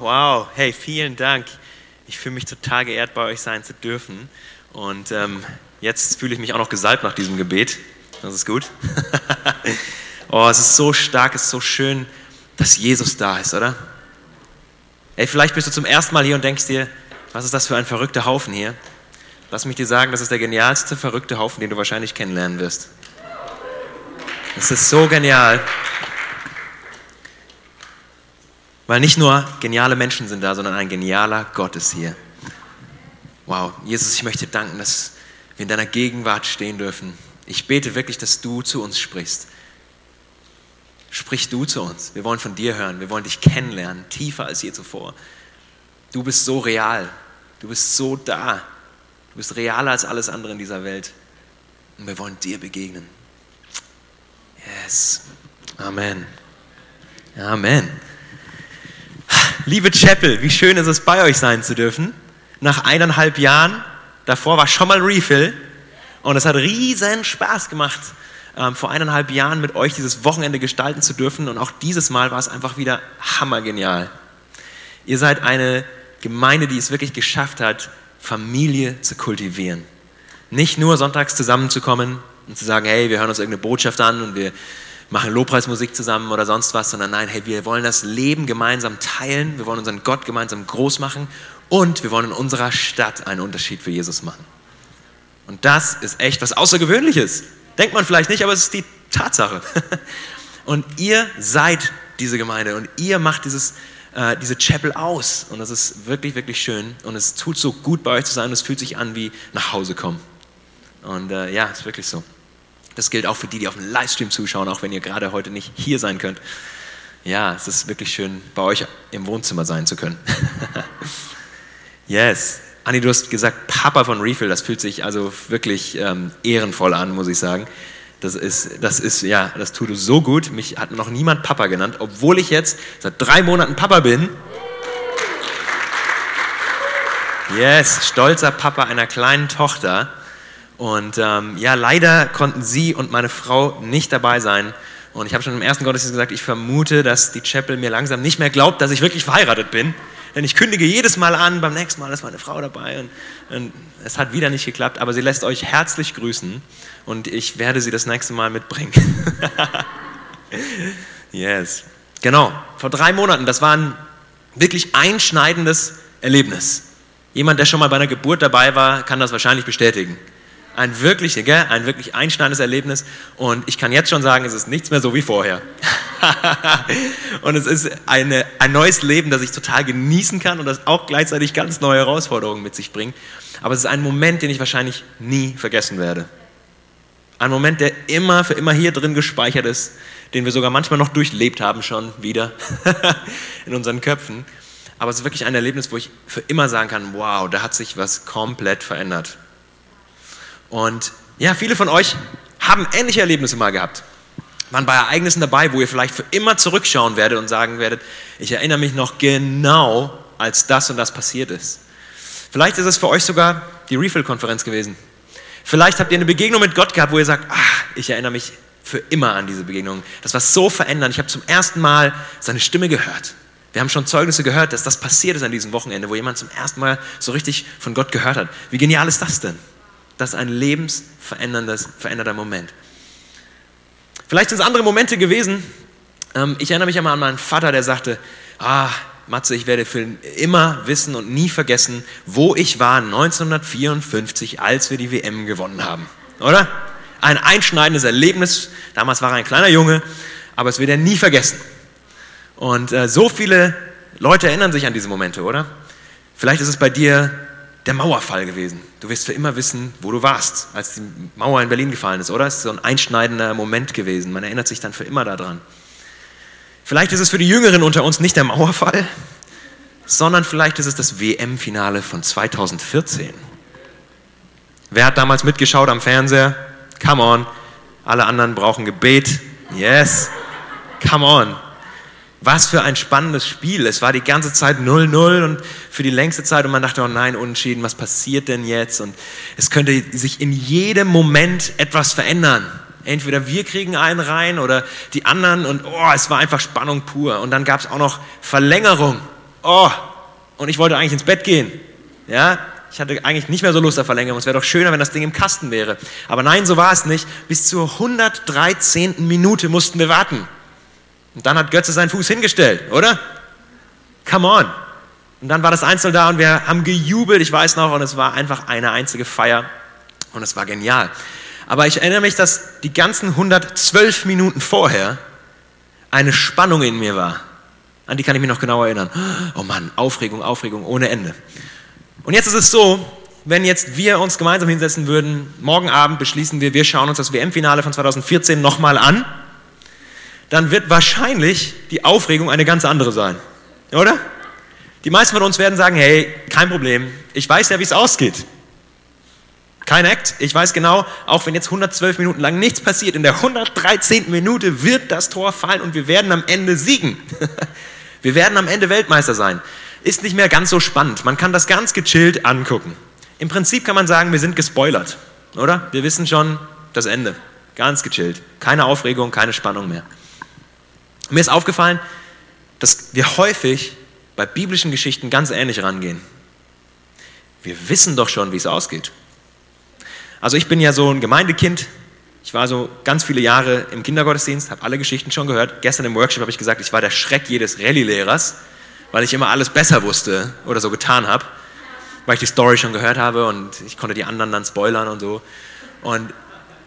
wow, hey, vielen Dank. Ich fühle mich total geehrt, bei euch sein zu dürfen. Und ähm, jetzt fühle ich mich auch noch gesalbt nach diesem Gebet. Das ist gut. oh, es ist so stark, es ist so schön, dass Jesus da ist, oder? Ey, vielleicht bist du zum ersten Mal hier und denkst dir, was ist das für ein verrückter Haufen hier? Lass mich dir sagen, das ist der genialste verrückte Haufen, den du wahrscheinlich kennenlernen wirst. Es ist so genial. Weil nicht nur geniale Menschen sind da, sondern ein genialer Gott ist hier. Wow, Jesus, ich möchte danken, dass wir in deiner Gegenwart stehen dürfen. Ich bete wirklich, dass du zu uns sprichst. Sprich du zu uns. Wir wollen von dir hören. Wir wollen dich kennenlernen, tiefer als je zuvor. Du bist so real. Du bist so da. Du bist realer als alles andere in dieser Welt. Und wir wollen dir begegnen. Yes. Amen. Amen. Liebe Chapel, wie schön ist es, bei euch sein zu dürfen. Nach eineinhalb Jahren, davor war schon mal Refill und es hat riesen Spaß gemacht, ähm, vor eineinhalb Jahren mit euch dieses Wochenende gestalten zu dürfen und auch dieses Mal war es einfach wieder hammergenial. Ihr seid eine Gemeinde, die es wirklich geschafft hat, Familie zu kultivieren. Nicht nur sonntags zusammenzukommen und zu sagen, hey, wir hören uns irgendeine Botschaft an und wir machen Lobpreismusik zusammen oder sonst was, sondern nein, hey, wir wollen das Leben gemeinsam teilen, wir wollen unseren Gott gemeinsam groß machen und wir wollen in unserer Stadt einen Unterschied für Jesus machen. Und das ist echt was Außergewöhnliches. Denkt man vielleicht nicht, aber es ist die Tatsache. Und ihr seid diese Gemeinde und ihr macht dieses, äh, diese Chapel aus. Und das ist wirklich, wirklich schön. Und es tut so gut bei euch zu sein es fühlt sich an wie nach Hause kommen. Und äh, ja, ist wirklich so. Das gilt auch für die, die auf dem Livestream zuschauen, auch wenn ihr gerade heute nicht hier sein könnt. Ja, es ist wirklich schön, bei euch im Wohnzimmer sein zu können. yes. Anni, du hast gesagt, Papa von Refill, das fühlt sich also wirklich ähm, ehrenvoll an, muss ich sagen. Das ist, das ist, ja, das tut so gut. Mich hat noch niemand Papa genannt, obwohl ich jetzt seit drei Monaten Papa bin. Yes, stolzer Papa einer kleinen Tochter. Und ähm, ja, leider konnten sie und meine Frau nicht dabei sein. Und ich habe schon im ersten Gottesdienst gesagt, ich vermute, dass die Chapel mir langsam nicht mehr glaubt, dass ich wirklich verheiratet bin. Denn ich kündige jedes Mal an, beim nächsten Mal ist meine Frau dabei. Und, und es hat wieder nicht geklappt, aber sie lässt euch herzlich grüßen. Und ich werde sie das nächste Mal mitbringen. yes. Genau, vor drei Monaten, das war ein wirklich einschneidendes Erlebnis. Jemand, der schon mal bei einer Geburt dabei war, kann das wahrscheinlich bestätigen ein wirklich, gell, ein wirklich einschneidendes Erlebnis. Und ich kann jetzt schon sagen, es ist nichts mehr so wie vorher. und es ist eine, ein neues Leben, das ich total genießen kann und das auch gleichzeitig ganz neue Herausforderungen mit sich bringt. Aber es ist ein Moment, den ich wahrscheinlich nie vergessen werde. Ein Moment, der immer für immer hier drin gespeichert ist, den wir sogar manchmal noch durchlebt haben schon wieder in unseren Köpfen. Aber es ist wirklich ein Erlebnis, wo ich für immer sagen kann, wow, da hat sich was komplett verändert. Und ja, viele von euch haben ähnliche Erlebnisse mal gehabt. Waren bei Ereignissen dabei, wo ihr vielleicht für immer zurückschauen werdet und sagen werdet, ich erinnere mich noch genau, als das und das passiert ist. Vielleicht ist es für euch sogar die Refill-Konferenz gewesen. Vielleicht habt ihr eine Begegnung mit Gott gehabt, wo ihr sagt, ach, ich erinnere mich für immer an diese Begegnung. Das war so verändernd. Ich habe zum ersten Mal seine Stimme gehört. Wir haben schon Zeugnisse gehört, dass das passiert ist an diesem Wochenende, wo jemand zum ersten Mal so richtig von Gott gehört hat. Wie genial ist das denn? Das ist ein lebensverändernder Moment. Vielleicht sind es andere Momente gewesen. Ähm, ich erinnere mich einmal an meinen Vater, der sagte, ah, Matze, ich werde für immer wissen und nie vergessen, wo ich war 1954, als wir die WM gewonnen haben. Oder? Ein einschneidendes Erlebnis. Damals war er ein kleiner Junge, aber es wird er nie vergessen. Und äh, so viele Leute erinnern sich an diese Momente, oder? Vielleicht ist es bei dir der Mauerfall gewesen. Du wirst für immer wissen, wo du warst, als die Mauer in Berlin gefallen ist, oder? Es ist so ein einschneidender Moment gewesen. Man erinnert sich dann für immer daran. Vielleicht ist es für die Jüngeren unter uns nicht der Mauerfall, sondern vielleicht ist es das WM-Finale von 2014. Wer hat damals mitgeschaut am Fernseher? Come on. Alle anderen brauchen Gebet. Yes. Come on. Was für ein spannendes Spiel. Es war die ganze Zeit 0-0 und für die längste Zeit und man dachte, oh nein, unentschieden, was passiert denn jetzt? Und es könnte sich in jedem Moment etwas verändern. Entweder wir kriegen einen rein oder die anderen und oh, es war einfach Spannung pur. Und dann gab es auch noch Verlängerung. oh, und ich wollte eigentlich ins Bett gehen. Ja, ich hatte eigentlich nicht mehr so Lust auf Verlängerung. Es wäre doch schöner, wenn das Ding im Kasten wäre. Aber nein, so war es nicht. Bis zur 113. Minute mussten wir warten. Und dann hat Götze seinen Fuß hingestellt, oder? Come on. Und dann war das Einzel da und wir haben gejubelt, ich weiß noch, und es war einfach eine einzige Feier und es war genial. Aber ich erinnere mich, dass die ganzen 112 Minuten vorher eine Spannung in mir war. An die kann ich mich noch genau erinnern. Oh Mann, Aufregung, Aufregung ohne Ende. Und jetzt ist es so, wenn jetzt wir uns gemeinsam hinsetzen würden, morgen Abend beschließen wir, wir schauen uns das WM-Finale von 2014 nochmal an, dann wird wahrscheinlich die Aufregung eine ganz andere sein. Oder? Die meisten von uns werden sagen, hey, kein Problem, ich weiß ja, wie es ausgeht. Kein Act, ich weiß genau, auch wenn jetzt 112 Minuten lang nichts passiert, in der 113. Minute wird das Tor fallen und wir werden am Ende siegen. Wir werden am Ende Weltmeister sein. Ist nicht mehr ganz so spannend. Man kann das ganz gechillt angucken. Im Prinzip kann man sagen, wir sind gespoilert, oder? Wir wissen schon das Ende. Ganz gechillt. Keine Aufregung, keine Spannung mehr. Mir ist aufgefallen, dass wir häufig bei biblischen Geschichten ganz ähnlich rangehen. Wir wissen doch schon, wie es ausgeht. Also ich bin ja so ein Gemeindekind. Ich war so ganz viele Jahre im Kindergottesdienst, habe alle Geschichten schon gehört. Gestern im Workshop habe ich gesagt, ich war der Schreck jedes Rallye-Lehrers, weil ich immer alles besser wusste oder so getan habe, weil ich die Story schon gehört habe und ich konnte die anderen dann spoilern und so. Und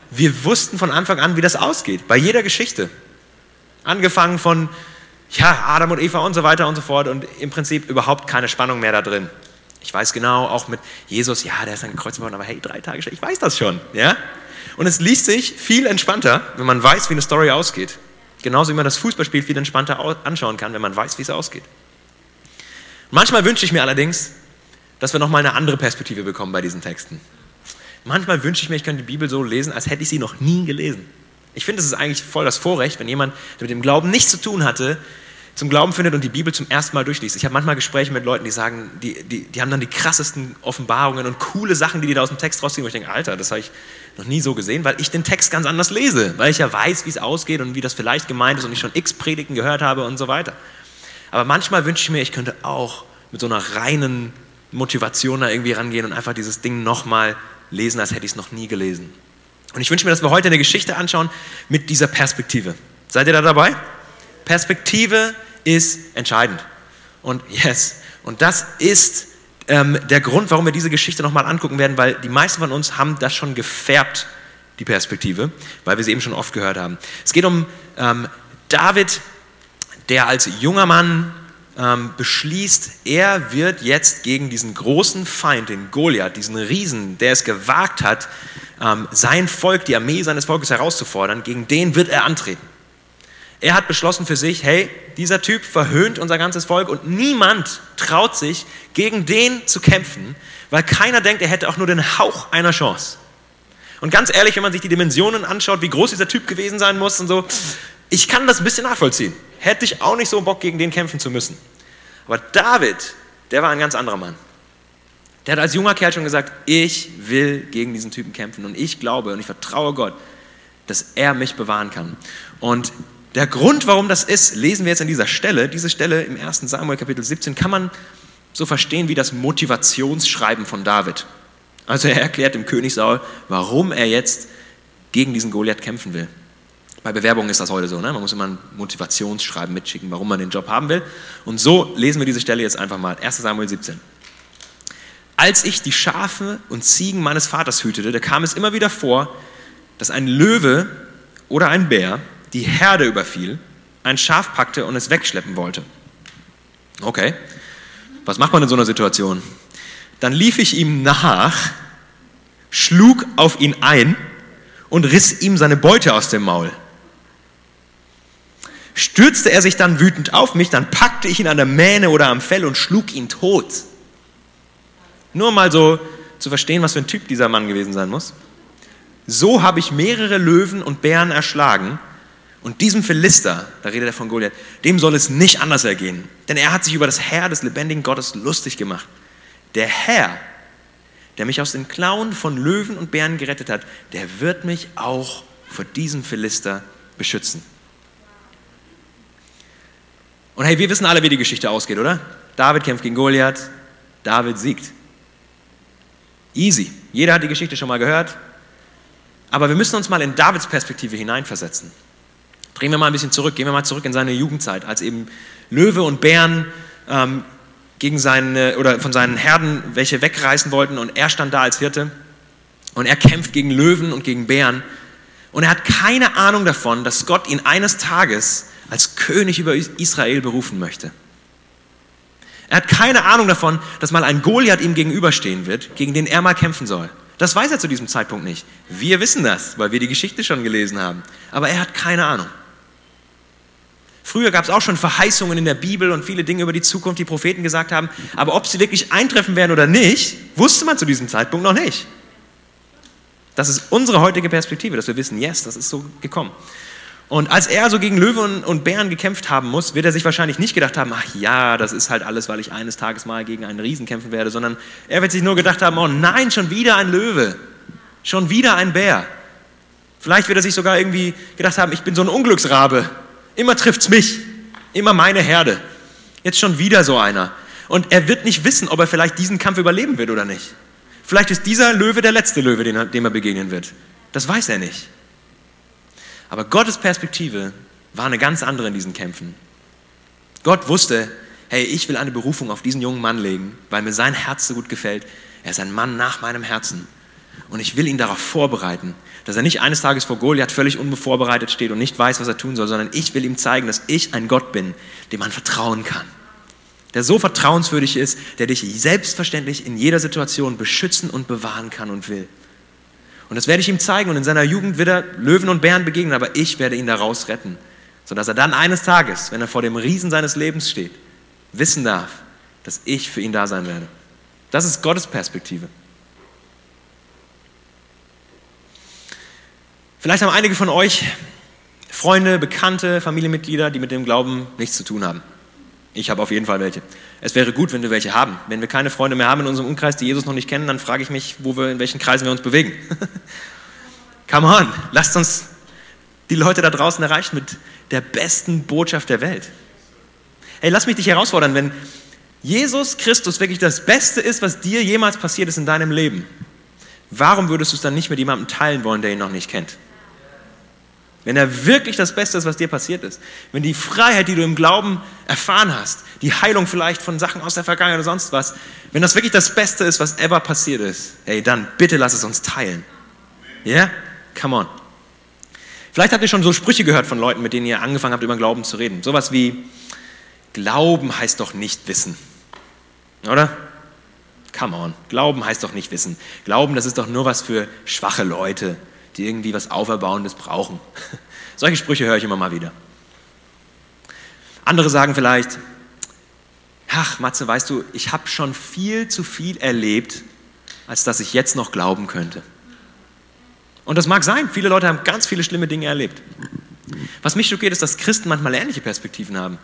wir wussten von Anfang an, wie das ausgeht, bei jeder Geschichte. Angefangen von ja, Adam und Eva und so weiter und so fort und im Prinzip überhaupt keine Spannung mehr da drin. Ich weiß genau, auch mit Jesus, ja, der ist dann gekreuzt worden, aber hey, drei Tage später, ich weiß das schon, ja. Und es liest sich viel entspannter, wenn man weiß, wie eine Story ausgeht. Genauso wie man das Fußballspiel viel entspannter anschauen kann, wenn man weiß, wie es ausgeht. Manchmal wünsche ich mir allerdings, dass wir nochmal eine andere Perspektive bekommen bei diesen Texten. Manchmal wünsche ich mir, ich könnte die Bibel so lesen, als hätte ich sie noch nie gelesen. Ich finde, es ist eigentlich voll das Vorrecht, wenn jemand, der mit dem Glauben nichts zu tun hatte, zum Glauben findet und die Bibel zum ersten Mal durchliest. Ich habe manchmal Gespräche mit Leuten, die sagen, die, die, die haben dann die krassesten Offenbarungen und coole Sachen, die die da aus dem Text rausziehen, wo ich denke, Alter, das habe ich noch nie so gesehen, weil ich den Text ganz anders lese, weil ich ja weiß, wie es ausgeht und wie das vielleicht gemeint ist und ich schon x Predigten gehört habe und so weiter. Aber manchmal wünsche ich mir, ich könnte auch mit so einer reinen Motivation da irgendwie rangehen und einfach dieses Ding nochmal lesen, als hätte ich es noch nie gelesen. Und ich wünsche mir, dass wir heute eine Geschichte anschauen mit dieser Perspektive. Seid ihr da dabei? Perspektive ist entscheidend. Und yes, und das ist ähm, der Grund, warum wir diese Geschichte nochmal angucken werden, weil die meisten von uns haben das schon gefärbt, die Perspektive, weil wir sie eben schon oft gehört haben. Es geht um ähm, David, der als junger Mann ähm, beschließt, er wird jetzt gegen diesen großen Feind, den Goliath, diesen Riesen, der es gewagt hat, ähm, sein Volk, die Armee seines Volkes herauszufordern, gegen den wird er antreten. Er hat beschlossen für sich, hey, dieser Typ verhöhnt unser ganzes Volk und niemand traut sich, gegen den zu kämpfen, weil keiner denkt, er hätte auch nur den Hauch einer Chance. Und ganz ehrlich, wenn man sich die Dimensionen anschaut, wie groß dieser Typ gewesen sein muss und so, ich kann das ein bisschen nachvollziehen. Hätte ich auch nicht so Bock, gegen den kämpfen zu müssen. Aber David, der war ein ganz anderer Mann. Der hat als junger Kerl schon gesagt, ich will gegen diesen Typen kämpfen und ich glaube und ich vertraue Gott, dass er mich bewahren kann. Und der Grund, warum das ist, lesen wir jetzt an dieser Stelle. Diese Stelle im 1. Samuel Kapitel 17 kann man so verstehen wie das Motivationsschreiben von David. Also er erklärt dem König Saul, warum er jetzt gegen diesen Goliath kämpfen will. Bei Bewerbungen ist das heute so, ne? man muss immer ein Motivationsschreiben mitschicken, warum man den Job haben will. Und so lesen wir diese Stelle jetzt einfach mal. 1. Samuel 17. Als ich die Schafe und Ziegen meines Vaters hütete, da kam es immer wieder vor, dass ein Löwe oder ein Bär die Herde überfiel, ein Schaf packte und es wegschleppen wollte. Okay, was macht man in so einer Situation? Dann lief ich ihm nach, schlug auf ihn ein und riss ihm seine Beute aus dem Maul. Stürzte er sich dann wütend auf mich, dann packte ich ihn an der Mähne oder am Fell und schlug ihn tot. Nur mal so zu verstehen, was für ein Typ dieser Mann gewesen sein muss. So habe ich mehrere Löwen und Bären erschlagen und diesem Philister, da redet er von Goliath, dem soll es nicht anders ergehen. Denn er hat sich über das Herr des lebendigen Gottes lustig gemacht. Der Herr, der mich aus den Klauen von Löwen und Bären gerettet hat, der wird mich auch vor diesem Philister beschützen. Und hey, wir wissen alle, wie die Geschichte ausgeht, oder? David kämpft gegen Goliath, David siegt. Easy. Jeder hat die Geschichte schon mal gehört. Aber wir müssen uns mal in Davids Perspektive hineinversetzen. Drehen wir mal ein bisschen zurück, gehen wir mal zurück in seine Jugendzeit, als eben Löwe und Bären ähm, gegen seine, oder von seinen Herden welche wegreißen wollten und er stand da als Hirte und er kämpft gegen Löwen und gegen Bären und er hat keine Ahnung davon, dass Gott ihn eines Tages als König über Israel berufen möchte. Er hat keine Ahnung davon, dass mal ein Goliath ihm gegenüberstehen wird, gegen den er mal kämpfen soll. Das weiß er zu diesem Zeitpunkt nicht. Wir wissen das, weil wir die Geschichte schon gelesen haben. Aber er hat keine Ahnung. Früher gab es auch schon Verheißungen in der Bibel und viele Dinge über die Zukunft, die Propheten gesagt haben. Aber ob sie wirklich eintreffen werden oder nicht, wusste man zu diesem Zeitpunkt noch nicht. Das ist unsere heutige Perspektive, dass wir wissen, yes, das ist so gekommen. Und als er so gegen Löwen und Bären gekämpft haben muss, wird er sich wahrscheinlich nicht gedacht haben, ach ja, das ist halt alles, weil ich eines Tages mal gegen einen Riesen kämpfen werde, sondern er wird sich nur gedacht haben, oh nein, schon wieder ein Löwe, schon wieder ein Bär. Vielleicht wird er sich sogar irgendwie gedacht haben, ich bin so ein Unglücksrabe, immer trifft's mich, immer meine Herde. Jetzt schon wieder so einer. Und er wird nicht wissen, ob er vielleicht diesen Kampf überleben wird oder nicht. Vielleicht ist dieser Löwe der letzte Löwe, dem er begegnen wird. Das weiß er nicht. Aber Gottes Perspektive war eine ganz andere in diesen Kämpfen. Gott wusste, hey, ich will eine Berufung auf diesen jungen Mann legen, weil mir sein Herz so gut gefällt. Er ist ein Mann nach meinem Herzen. Und ich will ihn darauf vorbereiten, dass er nicht eines Tages vor Goliath völlig unvorbereitet steht und nicht weiß, was er tun soll, sondern ich will ihm zeigen, dass ich ein Gott bin, dem man vertrauen kann. Der so vertrauenswürdig ist, der dich selbstverständlich in jeder Situation beschützen und bewahren kann und will. Und das werde ich ihm zeigen und in seiner Jugend wird er Löwen und Bären begegnen, aber ich werde ihn daraus retten, sodass er dann eines Tages, wenn er vor dem Riesen seines Lebens steht, wissen darf, dass ich für ihn da sein werde. Das ist Gottes Perspektive. Vielleicht haben einige von euch Freunde, Bekannte, Familienmitglieder, die mit dem Glauben nichts zu tun haben. Ich habe auf jeden Fall welche. Es wäre gut, wenn wir welche haben. Wenn wir keine Freunde mehr haben in unserem Umkreis, die Jesus noch nicht kennen, dann frage ich mich, wo wir, in welchen Kreisen wir uns bewegen. Come on, lasst uns die Leute da draußen erreichen mit der besten Botschaft der Welt. Hey, lass mich dich herausfordern, wenn Jesus Christus wirklich das Beste ist, was dir jemals passiert ist in deinem Leben, warum würdest du es dann nicht mit jemandem teilen wollen, der ihn noch nicht kennt? Wenn er wirklich das Beste ist, was dir passiert ist, wenn die Freiheit, die du im Glauben erfahren hast, die Heilung vielleicht von Sachen aus der Vergangenheit oder sonst was, wenn das wirklich das Beste ist, was ever passiert ist, hey, dann bitte lass es uns teilen. Ja? Yeah? Come on. Vielleicht habt ihr schon so Sprüche gehört von Leuten, mit denen ihr angefangen habt, über Glauben zu reden. Sowas wie, Glauben heißt doch nicht wissen. Oder? Come on. Glauben heißt doch nicht wissen. Glauben, das ist doch nur was für schwache Leute die irgendwie was Auferbauendes brauchen. Solche Sprüche höre ich immer mal wieder. Andere sagen vielleicht, ach Matze, weißt du, ich habe schon viel zu viel erlebt, als dass ich jetzt noch glauben könnte. Und das mag sein, viele Leute haben ganz viele schlimme Dinge erlebt. Was mich schockiert, ist, dass Christen manchmal ähnliche Perspektiven haben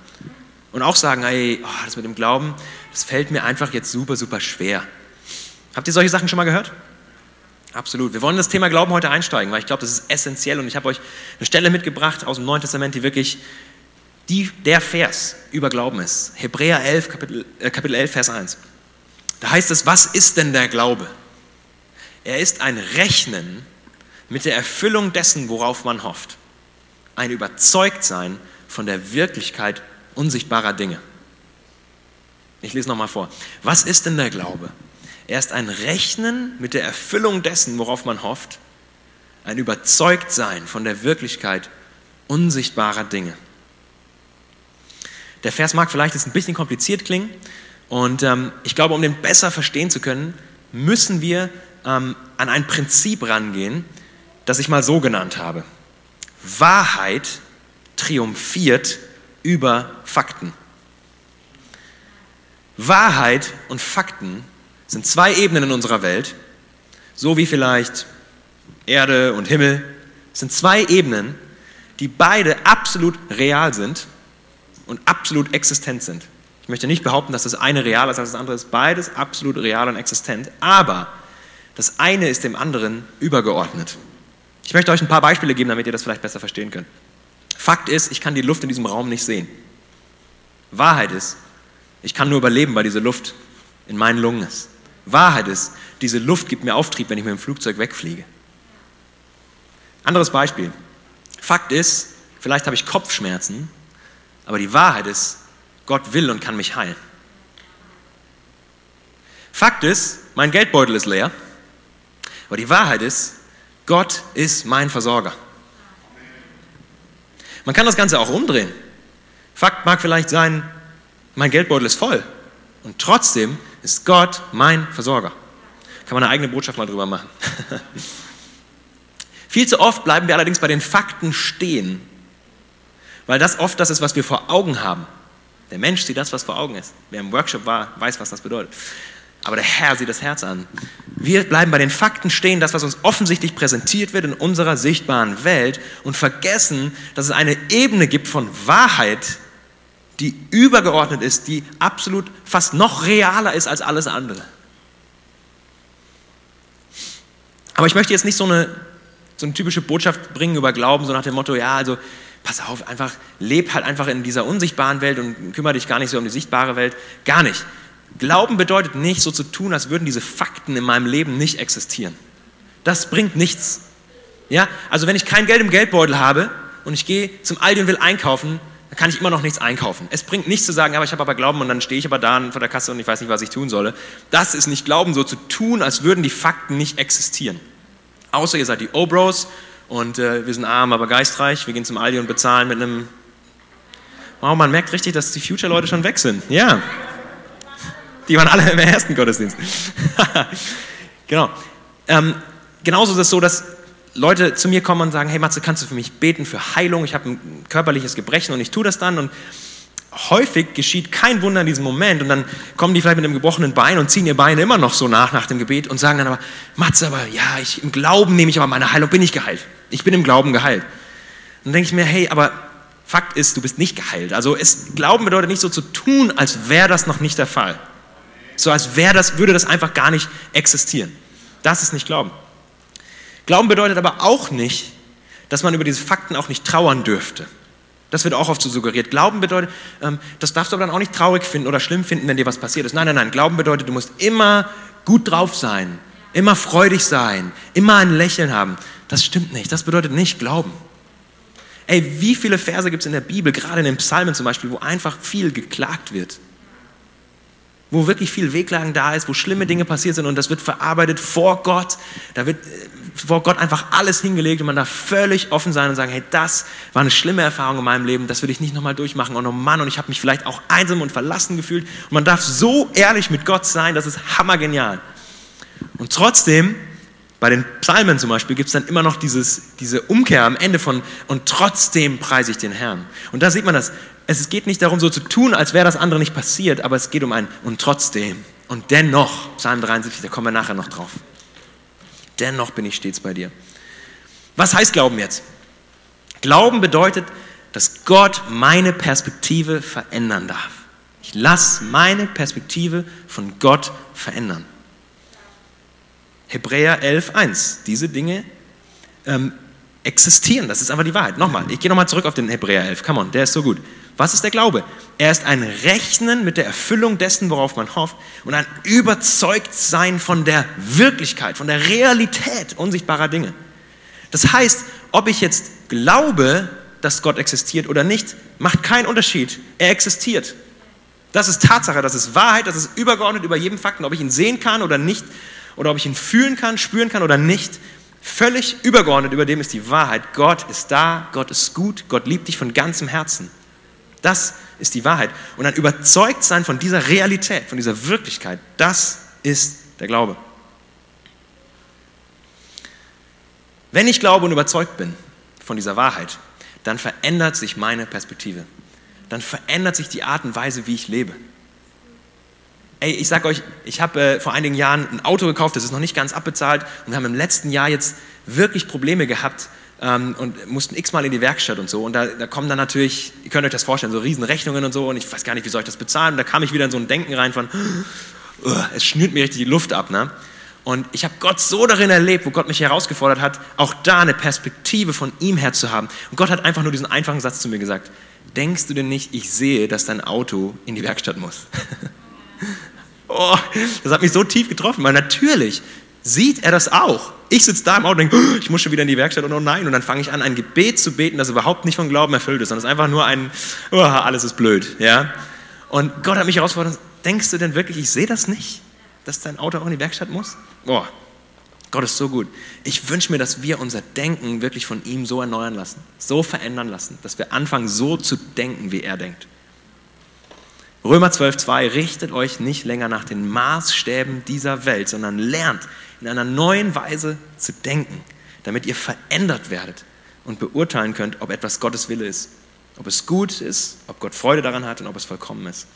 und auch sagen, ey, oh, das mit dem Glauben, das fällt mir einfach jetzt super, super schwer. Habt ihr solche Sachen schon mal gehört? Absolut. Wir wollen das Thema Glauben heute einsteigen, weil ich glaube, das ist essentiell und ich habe euch eine Stelle mitgebracht aus dem Neuen Testament, die wirklich die, der Vers über Glauben ist. Hebräer 11, Kapitel, äh, Kapitel 11, Vers 1. Da heißt es, was ist denn der Glaube? Er ist ein Rechnen mit der Erfüllung dessen, worauf man hofft. Ein Überzeugtsein von der Wirklichkeit unsichtbarer Dinge. Ich lese nochmal vor. Was ist denn der Glaube? Er ist ein Rechnen mit der Erfüllung dessen, worauf man hofft, ein Überzeugtsein von der Wirklichkeit unsichtbarer Dinge. Der Vers mag vielleicht jetzt ein bisschen kompliziert klingen und ähm, ich glaube, um den besser verstehen zu können, müssen wir ähm, an ein Prinzip rangehen, das ich mal so genannt habe. Wahrheit triumphiert über Fakten. Wahrheit und Fakten sind zwei Ebenen in unserer Welt, so wie vielleicht Erde und Himmel, es sind zwei Ebenen, die beide absolut real sind und absolut existent sind. Ich möchte nicht behaupten, dass das eine real ist als das andere ist. Beides absolut real und existent. Aber das eine ist dem anderen übergeordnet. Ich möchte euch ein paar Beispiele geben, damit ihr das vielleicht besser verstehen könnt. Fakt ist, ich kann die Luft in diesem Raum nicht sehen. Wahrheit ist, Ich kann nur überleben, weil diese Luft in meinen Lungen ist. Wahrheit ist, diese Luft gibt mir Auftrieb, wenn ich mit dem Flugzeug wegfliege. Anderes Beispiel. Fakt ist, vielleicht habe ich Kopfschmerzen, aber die Wahrheit ist, Gott will und kann mich heilen. Fakt ist, mein Geldbeutel ist leer, aber die Wahrheit ist, Gott ist mein Versorger. Man kann das Ganze auch umdrehen. Fakt mag vielleicht sein, mein Geldbeutel ist voll und trotzdem ist Gott mein Versorger. Kann man eine eigene Botschaft mal drüber machen. Viel zu oft bleiben wir allerdings bei den Fakten stehen, weil das oft das ist, was wir vor Augen haben. Der Mensch sieht das, was vor Augen ist. Wer im Workshop war, weiß, was das bedeutet. Aber der Herr sieht das Herz an. Wir bleiben bei den Fakten stehen, das, was uns offensichtlich präsentiert wird in unserer sichtbaren Welt und vergessen, dass es eine Ebene gibt von Wahrheit, die übergeordnet ist, die absolut fast noch realer ist als alles andere. Aber ich möchte jetzt nicht so eine, so eine typische Botschaft bringen über Glauben, so nach dem Motto, ja, also pass auf, einfach leb halt einfach in dieser unsichtbaren Welt und kümmere dich gar nicht so um die sichtbare Welt. Gar nicht. Glauben bedeutet nicht, so zu tun, als würden diese Fakten in meinem Leben nicht existieren. Das bringt nichts. Ja, also wenn ich kein Geld im Geldbeutel habe und ich gehe zum Aldi und will einkaufen, dann kann ich immer noch nichts einkaufen. Es bringt nichts zu sagen, aber ich habe aber Glauben und dann stehe ich aber da vor der Kasse und ich weiß nicht, was ich tun solle. Das ist nicht Glauben, so zu tun, als würden die Fakten nicht existieren. Außer ihr seid die Obros und äh, wir sind arm, aber geistreich. Wir gehen zum Aldi und bezahlen mit einem. Wow, man merkt richtig, dass die Future-Leute schon weg sind. Ja. Die waren alle im ersten Gottesdienst. genau. Ähm, genauso ist es so, dass Leute zu mir kommen und sagen, hey Matze, kannst du für mich beten für Heilung? Ich habe ein körperliches Gebrechen und ich tue das dann und häufig geschieht kein Wunder in diesem Moment und dann kommen die vielleicht mit einem gebrochenen Bein und ziehen ihr Bein immer noch so nach nach dem Gebet und sagen dann aber, Matze, aber ja, ich, im Glauben nehme ich aber meine Heilung, bin ich geheilt. Ich bin im Glauben geheilt. Und dann denke ich mir, hey, aber Fakt ist, du bist nicht geheilt. Also es, Glauben bedeutet nicht so zu tun, als wäre das noch nicht der Fall. So als wäre das, würde das einfach gar nicht existieren. Das ist nicht Glauben. Glauben bedeutet aber auch nicht, dass man über diese Fakten auch nicht trauern dürfte. Das wird auch oft so suggeriert. Glauben bedeutet, ähm, das darfst du aber dann auch nicht traurig finden oder schlimm finden, wenn dir was passiert ist. Nein, nein, nein. Glauben bedeutet, du musst immer gut drauf sein, immer freudig sein, immer ein Lächeln haben. Das stimmt nicht. Das bedeutet nicht Glauben. Ey, wie viele Verse gibt es in der Bibel, gerade in den Psalmen zum Beispiel, wo einfach viel geklagt wird? Wo wirklich viel Wehklagen da ist, wo schlimme Dinge passiert sind und das wird verarbeitet vor Gott. Da wird äh, vor Gott einfach alles hingelegt und man darf völlig offen sein und sagen, hey, das war eine schlimme Erfahrung in meinem Leben, das will ich nicht nochmal durchmachen. Und oh Mann, und ich habe mich vielleicht auch einsam und verlassen gefühlt. Und man darf so ehrlich mit Gott sein, das ist hammergenial. Und trotzdem, bei den Psalmen zum Beispiel, gibt es dann immer noch dieses, diese Umkehr am Ende von, und trotzdem preise ich den Herrn. Und da sieht man das, es geht nicht darum, so zu tun, als wäre das andere nicht passiert, aber es geht um ein und trotzdem und dennoch, Psalm 73, da kommen wir nachher noch drauf. Dennoch bin ich stets bei dir. Was heißt Glauben jetzt? Glauben bedeutet, dass Gott meine Perspektive verändern darf. Ich lasse meine Perspektive von Gott verändern. Hebräer 11.1. Diese Dinge ähm, existieren, das ist einfach die Wahrheit. Nochmal, ich gehe nochmal zurück auf den Hebräer 11. Come on, der ist so gut. Was ist der Glaube? Er ist ein Rechnen mit der Erfüllung dessen, worauf man hofft und ein Überzeugtsein von der Wirklichkeit, von der Realität unsichtbarer Dinge. Das heißt, ob ich jetzt glaube, dass Gott existiert oder nicht, macht keinen Unterschied. Er existiert. Das ist Tatsache, das ist Wahrheit, das ist übergeordnet über jedem Fakten, ob ich ihn sehen kann oder nicht, oder ob ich ihn fühlen kann, spüren kann oder nicht. Völlig übergeordnet über dem ist die Wahrheit. Gott ist da, Gott ist gut, Gott liebt dich von ganzem Herzen. Das ist die Wahrheit. Und dann überzeugt sein von dieser Realität, von dieser Wirklichkeit, das ist der Glaube. Wenn ich glaube und überzeugt bin von dieser Wahrheit, dann verändert sich meine Perspektive. Dann verändert sich die Art und Weise, wie ich lebe. Ey, ich sag euch, ich habe äh, vor einigen Jahren ein Auto gekauft, das ist noch nicht ganz abbezahlt und wir haben im letzten Jahr jetzt wirklich Probleme gehabt, ähm, und mussten x-mal in die Werkstatt und so. Und da, da, kommen dann natürlich, ihr könnt euch das vorstellen, so Riesenrechnungen und so. Und ich weiß gar nicht, wie soll ich das bezahlen. Und da kam ich wieder in so ein Denken rein von, uh, es schnürt mir richtig die Luft ab. Ne? Und ich habe Gott so darin erlebt, wo Gott mich herausgefordert hat, auch da eine Perspektive von ihm her zu haben. Und Gott hat einfach nur diesen einfachen Satz zu mir gesagt. Denkst du denn nicht, ich sehe, dass dein Auto in die Werkstatt muss? oh, das hat mich so tief getroffen, weil natürlich sieht er das auch. Ich sitze da im Auto und denke, oh, ich muss schon wieder in die Werkstatt und oh nein. Und dann fange ich an, ein Gebet zu beten, das überhaupt nicht von Glauben erfüllt ist, sondern es ist einfach nur ein, oh, alles ist blöd. Ja? Und Gott hat mich herausgefordert, denkst du denn wirklich, ich sehe das nicht, dass dein Auto auch in die Werkstatt muss? Oh, Gott ist so gut. Ich wünsche mir, dass wir unser Denken wirklich von ihm so erneuern lassen, so verändern lassen, dass wir anfangen, so zu denken, wie er denkt. Römer 12,2 richtet euch nicht länger nach den Maßstäben dieser Welt, sondern lernt in einer neuen Weise zu denken, damit ihr verändert werdet und beurteilen könnt, ob etwas Gottes Wille ist, ob es gut ist, ob Gott Freude daran hat und ob es vollkommen ist.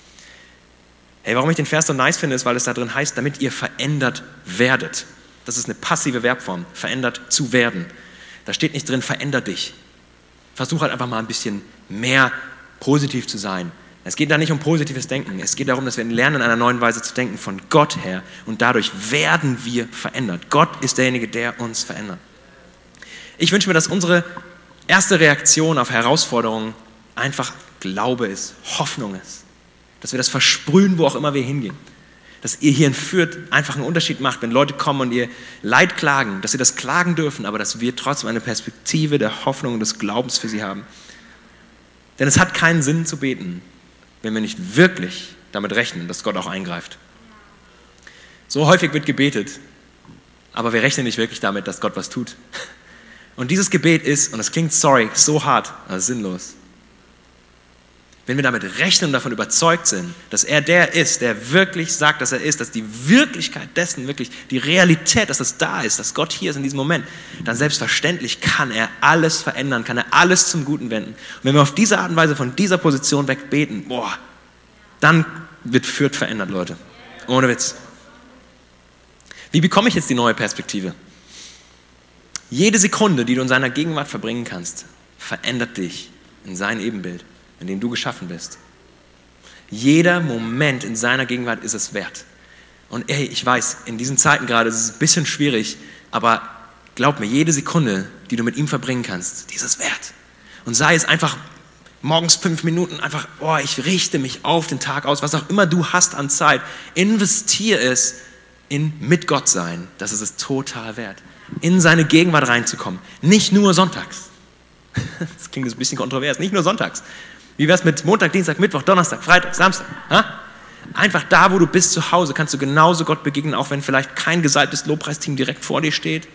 Hey, warum ich den Vers so nice finde, ist, weil es da drin heißt, damit ihr verändert werdet. Das ist eine passive Verbform, verändert zu werden. Da steht nicht drin, veränder dich. Versuch halt einfach mal ein bisschen mehr positiv zu sein. Es geht da nicht um positives Denken. Es geht darum, dass wir lernen, in einer neuen Weise zu denken von Gott her. Und dadurch werden wir verändert. Gott ist derjenige, der uns verändert. Ich wünsche mir, dass unsere erste Reaktion auf Herausforderungen einfach Glaube ist, Hoffnung ist. Dass wir das versprühen, wo auch immer wir hingehen. Dass ihr hier in Fürth einfach einen Unterschied macht, wenn Leute kommen und ihr Leid klagen, dass sie das klagen dürfen, aber dass wir trotzdem eine Perspektive der Hoffnung und des Glaubens für sie haben. Denn es hat keinen Sinn zu beten, wenn wir nicht wirklich damit rechnen, dass Gott auch eingreift. So häufig wird gebetet, aber wir rechnen nicht wirklich damit, dass Gott was tut. Und dieses Gebet ist, und das klingt, sorry, so hart, aber sinnlos. Wenn wir damit rechnen und davon überzeugt sind, dass er der ist, der wirklich sagt, dass er ist, dass die Wirklichkeit dessen wirklich, die Realität, dass es da ist, dass Gott hier ist in diesem Moment, dann selbstverständlich kann er alles verändern, kann er alles zum Guten wenden. Und wenn wir auf diese Art und Weise von dieser Position weg beten, boah, dann wird Fürth verändert, Leute. Ohne Witz. Wie bekomme ich jetzt die neue Perspektive? Jede Sekunde, die du in seiner Gegenwart verbringen kannst, verändert dich in sein Ebenbild in dem du geschaffen bist. Jeder Moment in seiner Gegenwart ist es wert. Und ey, ich weiß, in diesen Zeiten gerade ist es ein bisschen schwierig, aber glaub mir, jede Sekunde, die du mit ihm verbringen kannst, die ist es wert. Und sei es einfach morgens fünf Minuten, einfach, oh, ich richte mich auf den Tag aus, was auch immer du hast an Zeit, investier es in mit Gott sein. Das ist es total wert. In seine Gegenwart reinzukommen. Nicht nur sonntags. Das klingt ein bisschen kontrovers, nicht nur sonntags, wie wäre es mit Montag, Dienstag, Mittwoch, Donnerstag, Freitag, Samstag? Ha? Einfach da, wo du bist, zu Hause, kannst du genauso Gott begegnen, auch wenn vielleicht kein gesalbtes Lobpreisteam direkt vor dir steht.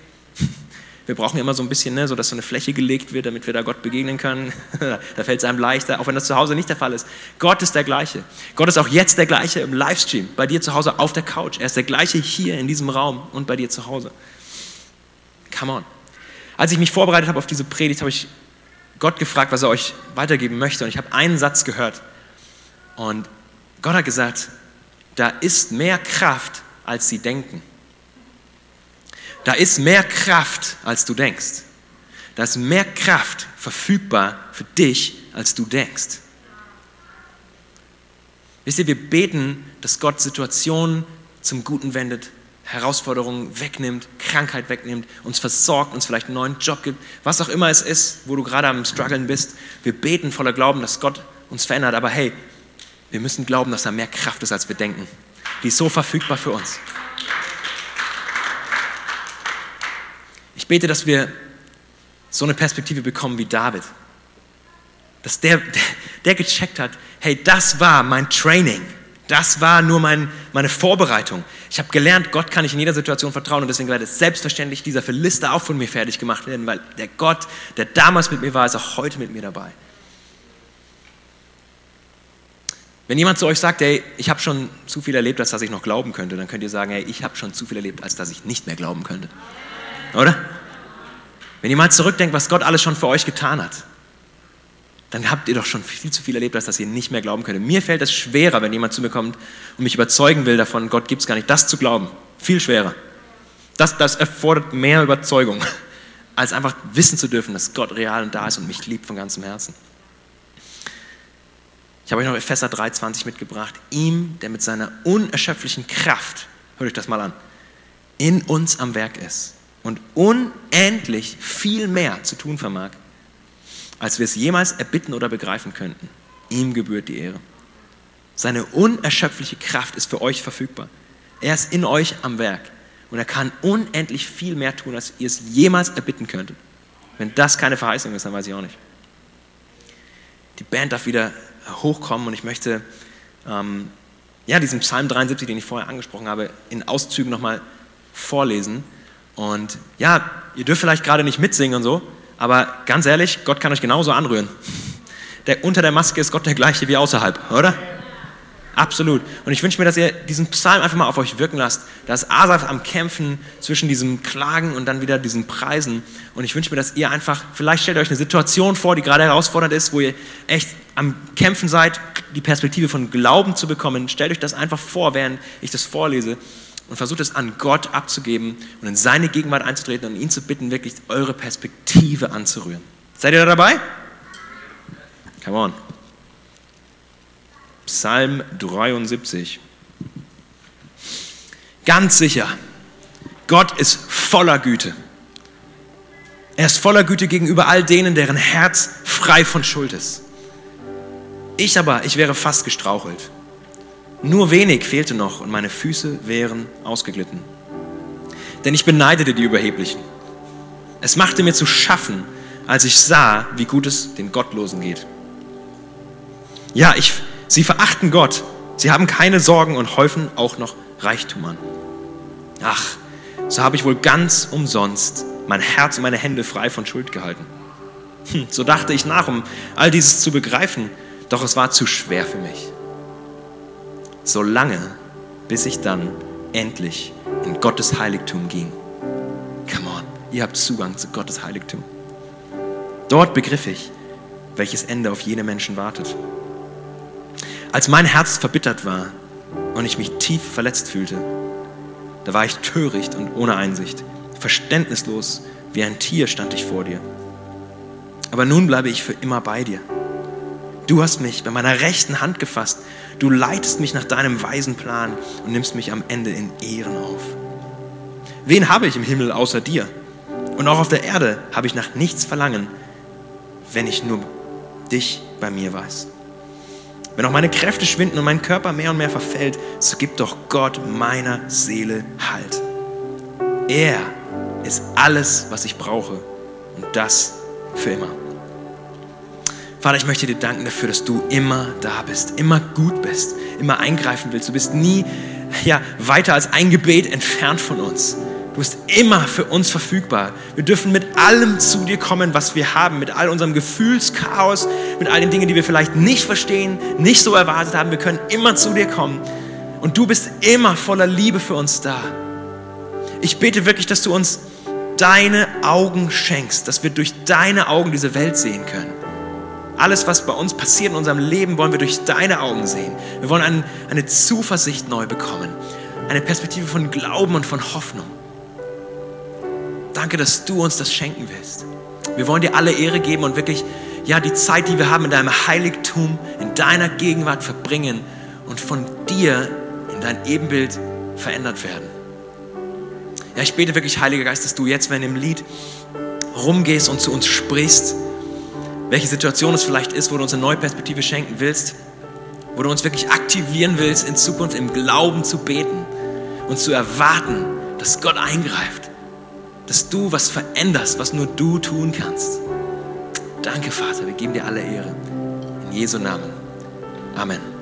Wir brauchen immer so ein bisschen, ne, so dass so eine Fläche gelegt wird, damit wir da Gott begegnen können. da fällt es einem leichter, auch wenn das zu Hause nicht der Fall ist. Gott ist der gleiche. Gott ist auch jetzt der gleiche im Livestream, bei dir zu Hause auf der Couch. Er ist der gleiche hier in diesem Raum und bei dir zu Hause. Come on. Als ich mich vorbereitet habe auf diese Predigt, habe ich Gott gefragt, was er euch weitergeben möchte. Und ich habe einen Satz gehört. Und Gott hat gesagt, da ist mehr Kraft, als sie denken. Da ist mehr Kraft, als du denkst. Da ist mehr Kraft verfügbar für dich, als du denkst. Wisst ihr, wir beten, dass Gott Situationen zum Guten wendet, Herausforderungen wegnimmt, Krankheit wegnimmt, uns versorgt, uns vielleicht einen neuen Job gibt, was auch immer es ist, wo du gerade am struggeln bist. Wir beten voller Glauben, dass Gott uns verändert, aber hey, wir müssen glauben, dass da mehr Kraft ist, als wir denken. Die ist so verfügbar für uns. Ich bete, dass wir so eine Perspektive bekommen wie David. Dass der, der, der gecheckt hat, hey, das war mein Training. Das war nur mein, meine Vorbereitung. Ich habe gelernt, Gott kann ich in jeder Situation vertrauen und deswegen werde selbstverständlich dieser Philister auch von mir fertig gemacht werden, weil der Gott, der damals mit mir war, ist auch heute mit mir dabei. Wenn jemand zu euch sagt, hey, ich habe schon zu viel erlebt, als dass ich noch glauben könnte, dann könnt ihr sagen, hey, ich habe schon zu viel erlebt, als dass ich nicht mehr glauben könnte. Oder? Wenn ihr mal zurückdenkt, was Gott alles schon für euch getan hat, dann habt ihr doch schon viel zu viel erlebt, als dass ihr nicht mehr glauben könnt. Mir fällt es schwerer, wenn jemand zu mir kommt und mich überzeugen will davon, Gott gibt es gar nicht, das zu glauben. Viel schwerer. Das, das erfordert mehr Überzeugung, als einfach wissen zu dürfen, dass Gott real und da ist und mich liebt von ganzem Herzen. Ich habe euch noch Epheser 3,20 mitgebracht. Ihm, der mit seiner unerschöpflichen Kraft, hört euch das mal an, in uns am Werk ist und unendlich viel mehr zu tun vermag, als wir es jemals erbitten oder begreifen könnten. Ihm gebührt die Ehre. Seine unerschöpfliche Kraft ist für euch verfügbar. Er ist in euch am Werk und er kann unendlich viel mehr tun, als ihr es jemals erbitten könntet. Wenn das keine Verheißung ist, dann weiß ich auch nicht. Die Band darf wieder hochkommen und ich möchte ähm, ja, diesen Psalm 73, den ich vorher angesprochen habe, in Auszügen nochmal vorlesen. Und ja, ihr dürft vielleicht gerade nicht mitsingen und so, aber ganz ehrlich, Gott kann euch genauso anrühren. Der, unter der Maske ist Gott der gleiche wie außerhalb, oder? Absolut. Und ich wünsche mir, dass ihr diesen Psalm einfach mal auf euch wirken lasst. Da ist Asaf am Kämpfen zwischen diesem Klagen und dann wieder diesen Preisen. Und ich wünsche mir, dass ihr einfach, vielleicht stellt euch eine Situation vor, die gerade herausfordernd ist, wo ihr echt am Kämpfen seid, die Perspektive von Glauben zu bekommen. Stellt euch das einfach vor, während ich das vorlese. Und versucht es an Gott abzugeben und in seine Gegenwart einzutreten und ihn zu bitten, wirklich eure Perspektive anzurühren. Seid ihr da dabei? Come on. Psalm 73. Ganz sicher, Gott ist voller Güte. Er ist voller Güte gegenüber all denen, deren Herz frei von Schuld ist. Ich aber, ich wäre fast gestrauchelt. Nur wenig fehlte noch und meine Füße wären ausgeglitten. Denn ich beneidete die Überheblichen. Es machte mir zu schaffen, als ich sah, wie gut es den Gottlosen geht. Ja, ich, Sie verachten Gott. Sie haben keine Sorgen und häufen auch noch Reichtum an. Ach, so habe ich wohl ganz umsonst mein Herz und meine Hände frei von Schuld gehalten. Hm, so dachte ich nach, um all dieses zu begreifen, doch es war zu schwer für mich. So lange, bis ich dann endlich in Gottes Heiligtum ging. Come on, ihr habt Zugang zu Gottes Heiligtum. Dort begriff ich, welches Ende auf jene Menschen wartet. Als mein Herz verbittert war und ich mich tief verletzt fühlte, da war ich töricht und ohne Einsicht. Verständnislos wie ein Tier stand ich vor dir. Aber nun bleibe ich für immer bei dir. Du hast mich bei meiner rechten Hand gefasst. Du leitest mich nach deinem weisen Plan und nimmst mich am Ende in Ehren auf. Wen habe ich im Himmel außer dir? Und auch auf der Erde habe ich nach nichts verlangen, wenn ich nur dich bei mir weiß. Wenn auch meine Kräfte schwinden und mein Körper mehr und mehr verfällt, so gibt doch Gott meiner Seele Halt. Er ist alles, was ich brauche und das für immer. Vater, ich möchte dir danken dafür, dass du immer da bist, immer gut bist, immer eingreifen willst. Du bist nie ja, weiter als ein Gebet entfernt von uns. Du bist immer für uns verfügbar. Wir dürfen mit allem zu dir kommen, was wir haben, mit all unserem Gefühlschaos, mit all den Dingen, die wir vielleicht nicht verstehen, nicht so erwartet haben. Wir können immer zu dir kommen. Und du bist immer voller Liebe für uns da. Ich bete wirklich, dass du uns deine Augen schenkst, dass wir durch deine Augen diese Welt sehen können. Alles, was bei uns passiert in unserem Leben, wollen wir durch deine Augen sehen. Wir wollen eine, eine Zuversicht neu bekommen, eine Perspektive von Glauben und von Hoffnung. Danke, dass du uns das schenken willst. Wir wollen dir alle Ehre geben und wirklich, ja, die Zeit, die wir haben in deinem Heiligtum, in deiner Gegenwart verbringen und von dir in dein Ebenbild verändert werden. Ja, ich bete wirklich, Heiliger Geist, dass du jetzt, wenn du im Lied rumgehst und zu uns sprichst, welche Situation es vielleicht ist, wo du uns eine neue Perspektive schenken willst, wo du uns wirklich aktivieren willst, in Zukunft im Glauben zu beten und zu erwarten, dass Gott eingreift dass du was veränderst, was nur du tun kannst. Danke, Vater, wir geben dir alle Ehre. In Jesu Namen. Amen.